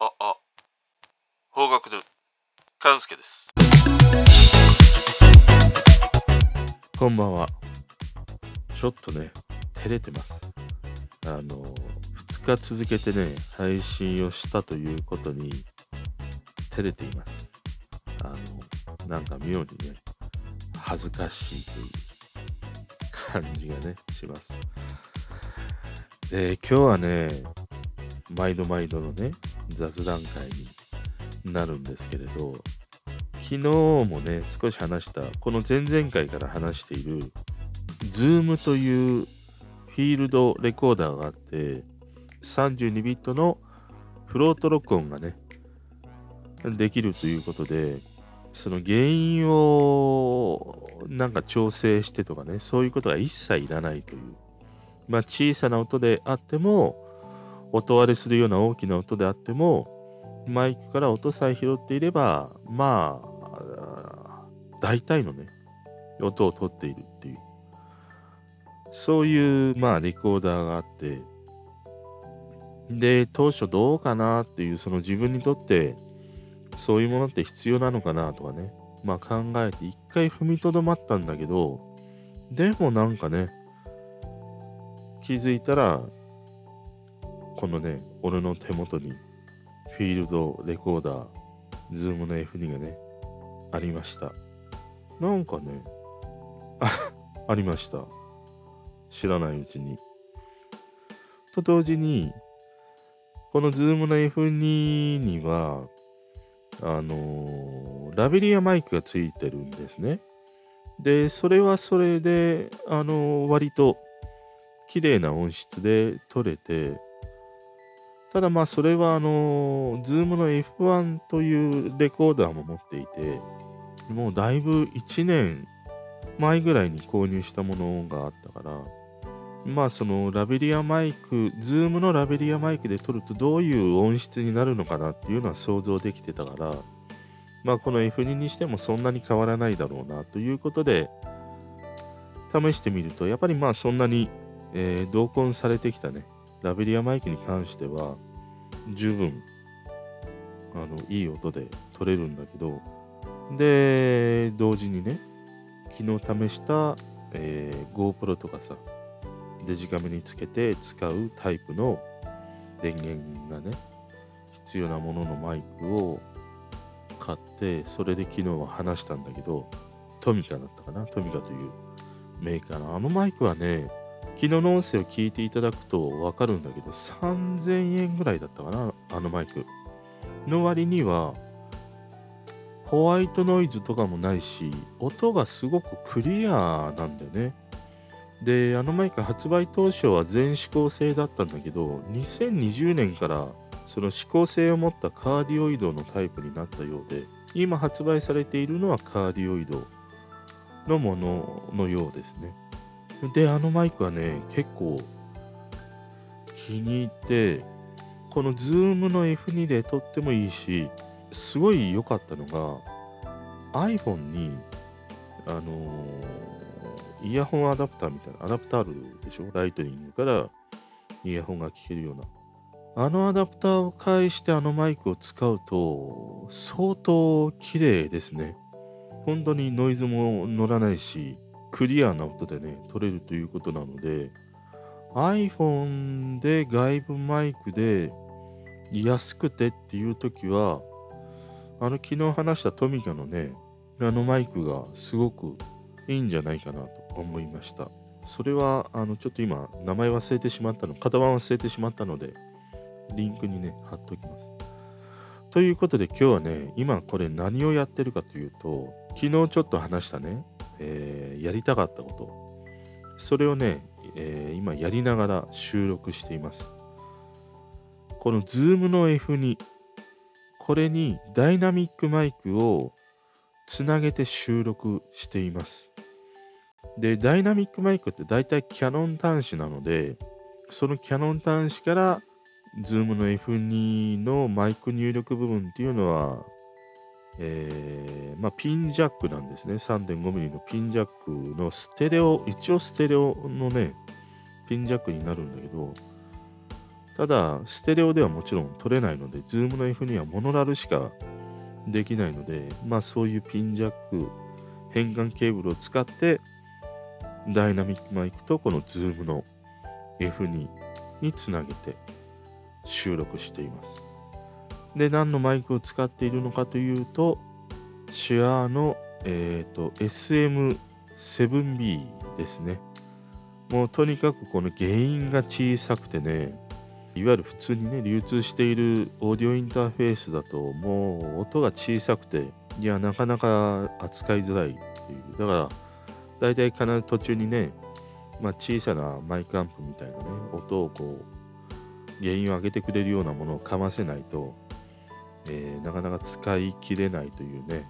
あ、あ、方角の勘介です。こんばんは。ちょっとね、照れてます。あの、2日続けてね、配信をしたということに、照れています。あの、なんか妙にね、恥ずかしいという感じがね、します。で、今日はね、毎度毎度のね、雑談会になるんですけれど、昨日もね、少し話した、この前々回から話している、Zoom というフィールドレコーダーがあって、32ビットのフロート録音がね、できるということで、その原因をなんか調整してとかね、そういうことが一切いらないという。まあ小さな音であっても、音割れするような大きな音であっても、マイクから音さえ拾っていれば、まあ、大体のね、音を取っているっていう。そういう、まあ、レコーダーがあって、で、当初どうかなっていう、その自分にとって、そういうものって必要なのかなとかね、まあ考えて一回踏みとどまったんだけど、でもなんかね、気づいたら、このね、俺の手元にフィールドレコーダー、ズームの F2 がね、ありました。なんかね、ありました。知らないうちに。と同時に、このズームの F2 には、あのーラベリアマイクがついてるんですね。で、それはそれで、あのー割と綺麗な音質で撮れて、ただまあそれはあのー、 ZOOM の F1 というレコーダーも持っていて、もうだいぶ1年前ぐらいに購入したものがあったから、まあそのラベリアマイク、 ZOOM のラベリアマイクで撮るとどういう音質になるのかなっていうのは想像できてたから、まあこの F2 にしてもそんなに変わらないだろうなということで、試してみると、やっぱりまあそんなに、えー同梱されてきたね、ラベリアマイクに関しては、十分、あの、いい音で撮れるんだけど、で、同時にね、昨日試した、えー GoPro とかさ、デジカメにつけて使うタイプの電源がね、必要なもののマイクを買って、それで昨日は話したんだけど、トミカだったかな？トミカというメーカーの。あのマイクはね、昨日の音声を聞いていただくとわかるんだけど、3000円ぐらいだったかなあのマイク。の割には、ホワイトノイズとかもないし、音がすごくクリアなんだよね。で、あのマイク発売当初は全指向性だったんだけど、2020年からその指向性を持ったカーディオイドのタイプになったようで、今発売されているのはカーディオイドのもののようですね。で、あのマイクはね、結構気に入って、この Zoom の F2 で撮ってもいいし、すごい良かったのが、iPhone に、あのーイヤホンアダプターみたいな、アダプターあるでしょ？ライトニングからイヤホンが聞けるような。あのアダプターを介してあのマイクを使うと、相当綺麗ですね。本当にノイズも乗らないし、クリアな音でね、撮れるということなので、iPhone で外部マイクで安くてっていう時は、あの昨日話したトミカのね、あのマイクがすごくいいんじゃないかなと思いました。それは、あの、ちょっと今、名前忘れてしまったの、型番忘れてしまったので、リンクにね、貼っておきます。ということで今日はね、今これ何をやってるかというと、昨日ちょっと話したね、えーやりたかったこと、それをね、えー今やりながら収録しています。この Zoom の F2、これにダイナミックマイクをつなげて収録しています。で、ダイナミックマイクって大体キャノン端子なので、そのキャノン端子から Zoom の F2 のマイク入力部分っていうのは、えーまあ、ピンジャックなんですね。3.5mm のピンジャックのステレオ、一応ステレオのね、ピンジャックになるんだけど、ただ、ステレオではもちろん撮れないので、ズームの F にはモノラルしかできないので、まあそういうピンジャック、変換ケーブルを使って、ダイナミックマイクとこのズームの F2 につなげて収録しています。で、何のマイクを使っているのかというと、シュアーの、えーと、SM7B ですね。もうとにかくこの原因が小さくてね、いわゆる普通にね、流通しているオーディオインターフェースだと、もう音が小さくて、いや、なかなか扱いづらいっていう。だから、大体必ず途中にね、まあ、小さなマイクアンプみたいなね、音をこう、原因を上げてくれるようなものをかませないと、えー、なかなか使い切れないというね、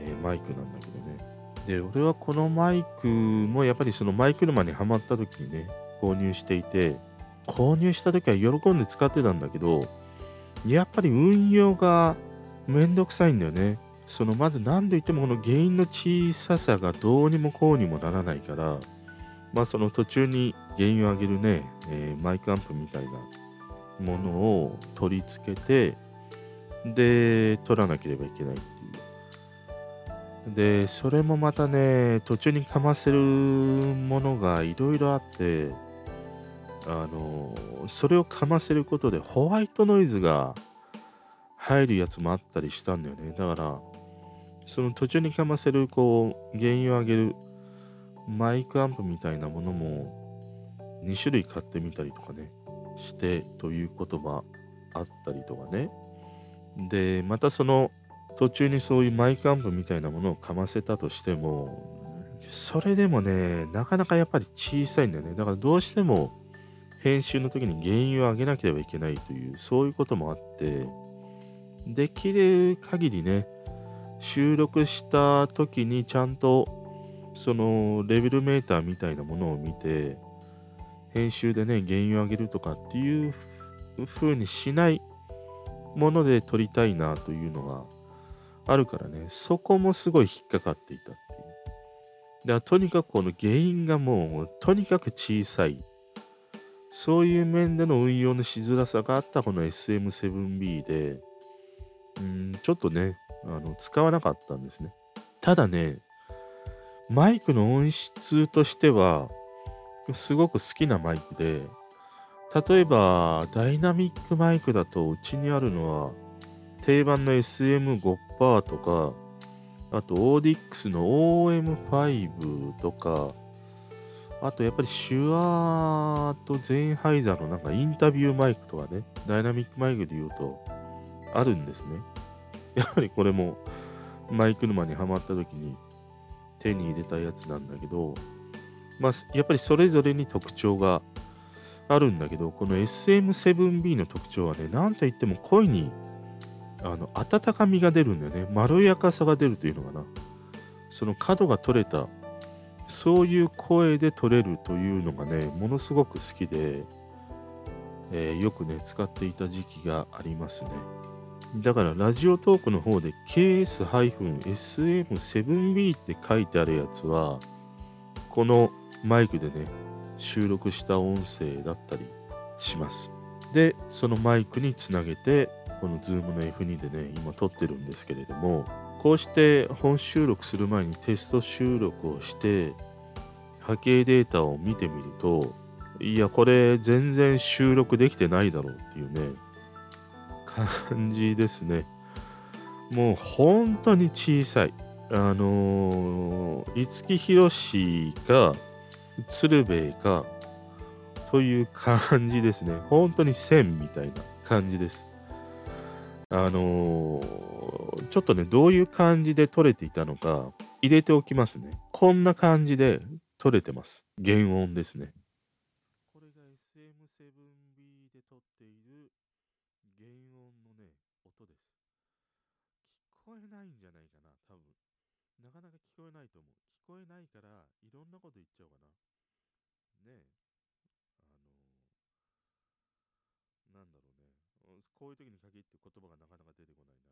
えー、マイクなんだけどね。で、俺はこのマイクもやっぱりそのマイク沼にはまった時にね、購入していて、購入した時は喜んで使ってたんだけど、やっぱり運用がめんどくさいんだよね。そのまず何と言ってもこの原因の小ささがどうにもこうにもならないから、まあその途中に原因を上げるね、えー、マイクアンプみたいなものを取り付けて、で、取らなければいけないっていう。で、それもまたね、途中にかませるものがいろいろあって、あの、それをかませることでホワイトノイズが入るやつもあったりしたんだよね。だから、その途中にかませる、こう、原因を上げるマイクアンプみたいなものも2種類買ってみたりとかね、してということがあったりとかね。で、またその途中にそういうマイクアンプみたいなものをかませたとしても、それでもね、なかなかやっぱり小さいんだよね。だからどうしても編集の時に原因を上げなければいけないという、そういうこともあって、できる限りね、収録した時にちゃんとそのレベルメーターみたいなものを見て、編集でね、原因を上げるとかっていう風にしないもので撮りたいなというのがあるからね、そこもすごい引っかかっていたっていう。だとにかくこの原因がもうとにかく小さい。そういう面での運用のしづらさがあったこの SM7B で、うん、ちょっとね、あの使わなかったんですね。ただね、マイクの音質としては、すごく好きなマイクで、例えば、ダイナミックマイクだと、うちにあるのは、定番の SM5% とか、あと、オーディックスの OM5 とか、あと、やっぱりシュアーとゼンハイザーのなんかインタビューマイクとかね、ダイナミックマイクで言うと、あるんですね。やはりこれも、マイク沼にはまった時に手に入れたやつなんだけど、まあ、やっぱりそれぞれに特徴があるんだけど、この SM7B の特徴はね、なんといっても声にあの温かみが出るんだよね。まろやかさが出るというのかな。その角が取れた、そういう声で取れるというのがね、ものすごく好きで、えー、よくね、使っていた時期がありますね。だからラジオトークの方で KS-SM7B って書いてあるやつは、このマイクでね、収録した音声だったりします。で、そのマイクにつなげて、この Zoom の F2 でね、今撮ってるんですけれども、こうして本収録する前にテスト収録をして、波形データを見てみると、いや、これ全然収録できてないだろうっていうね、感じですね。もう本当に小さい。あの、五木ひろしが鶴瓶かという感じですね。本当に線みたいな感じです。あのー、ちょっとね、どういう感じで撮れていたのか入れておきますね。こんな感じで撮れてます。原音ですね。これが SM7B で撮っている原音のね、音です。聞こえないんじゃないかな、多分。なかなか聞こえないと思う。聞こえないから、いろんなこと言っちゃおうかな。ねえあのなんだろうね。こういう時に限って言葉がなかなか出てこないな。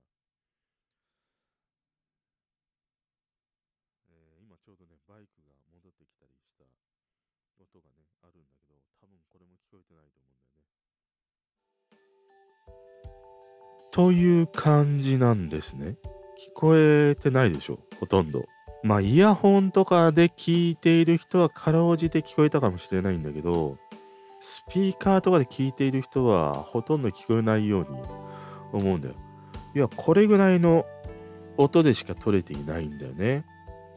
えー、今ちょうどね、バイクが戻ってきたりした音がね、あるんだけど、多分これも聞こえてないと思うんだよね。という感じなんですね。聞こえてないでしょ、ほとんど。まあ、イヤホンとかで聞いている人はかろうじて聞こえたかもしれないんだけど、スピーカーとかで聞いている人はほとんど聞こえないように思うんだよ。いや、これぐらいの音でしか取れていないんだよね。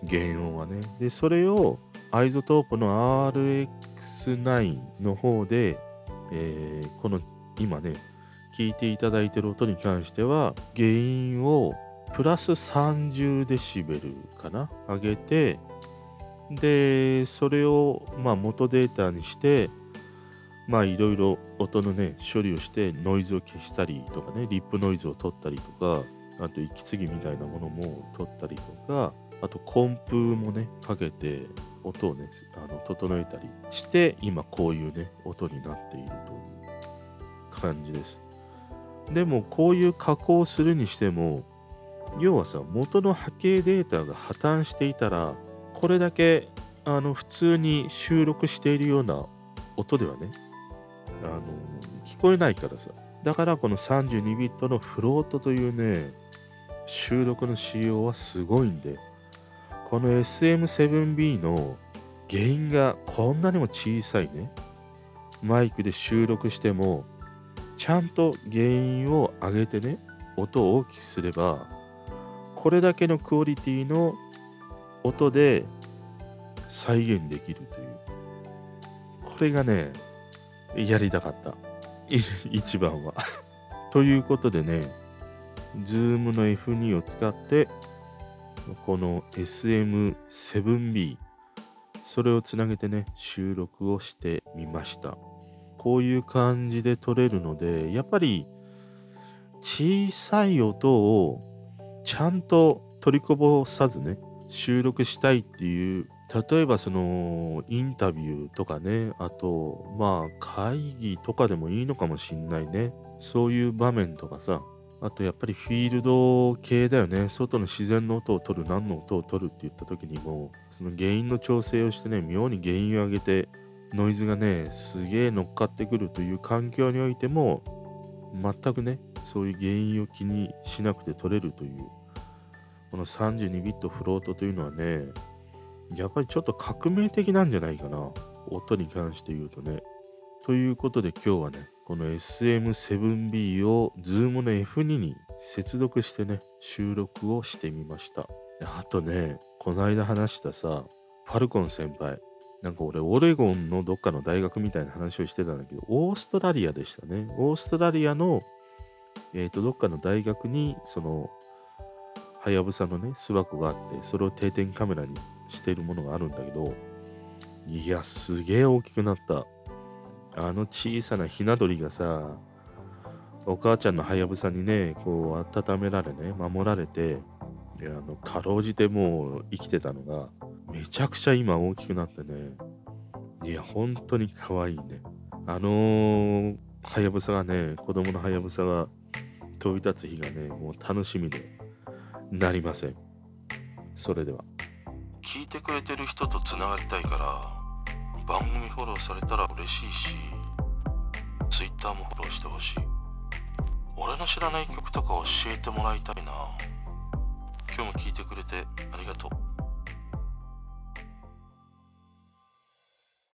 原音はね。で、それをアイゾトープの RX9 の方で、えー、この今ね、聞いていただいてる音に関しては、原音をプラス30デシベルかな？上げて、で、それをまあ元データにして、まあいろいろ音のね、処理をしてノイズを消したりとかね、リップノイズを取ったりとか、あと息継ぎみたいなものも取ったりとか、あとコンプもね、かけて音をね、あの整えたりして、今こういうね、音になっているという感じです。でもこういう加工するにしても、要はさ、元の波形データが破綻していたら、これだけあの普通に収録しているような音ではね、あの聞こえないからさ。だからこの32ビットのフロートというね、収録の仕様はすごいんで、この SM7B の原因がこんなにも小さいね、マイクで収録しても、ちゃんと原因を上げてね、音を大きくすれば、これだけのクオリティの音で再現できるという。これがね、やりたかった。一番は ということでね、Zoom の F2 を使って、この SM7B、それをつなげてね、収録をしてみました。こういう感じで撮れるので、やっぱり小さい音をちゃんと取りこぼさずね、収録したいっていう例えばそのインタビューとかね、あとまあ会議とかでもいいのかもしんないね。そういう場面とかさ、あとやっぱりフィールド系だよね。外の自然の音を取る、何の音を取るって言った時にも、その原因の調整をしてね、妙に原因を上げて、ノイズがね、すげえ乗っかってくるという環境においても、全くね、そういう原因を気にしなくて取れるという、この32ビットフロートというのはね、やっぱりちょっと革命的なんじゃないかな。音に関して言うとね。ということで今日はね、この SM7B を Zoom の F2 に接続してね、収録をしてみました。あとね、この間話したさ、ファルコン先輩。なんか俺、オレゴンのどっかの大学みたいな話をしてたんだけど、オーストラリアでしたね。オーストラリアの、えっ、ー、と、どっかの大学に、その、はやぶさのね、巣箱があって、それを定点カメラにしているものがあるんだけど、いや、すげえ大きくなった。あの小さなひな鳥がさ、お母ちゃんのはやぶさにね、こう温められね、守られて、いやあのかろうじてもう生きてたのが、めちゃくちゃ今大きくなってね、いや、本当に可愛いね。あのー、はやぶさがね、子供のはやぶさが飛び立つ日がね、もう楽しみでなりません。それでは。聞いてくれてる人とつながりたいから番組フォローされたら嬉しいし Twitter もフォローしてほしい俺の知らない曲とか教えてもらいたいな今日も聞いてくれてありがとう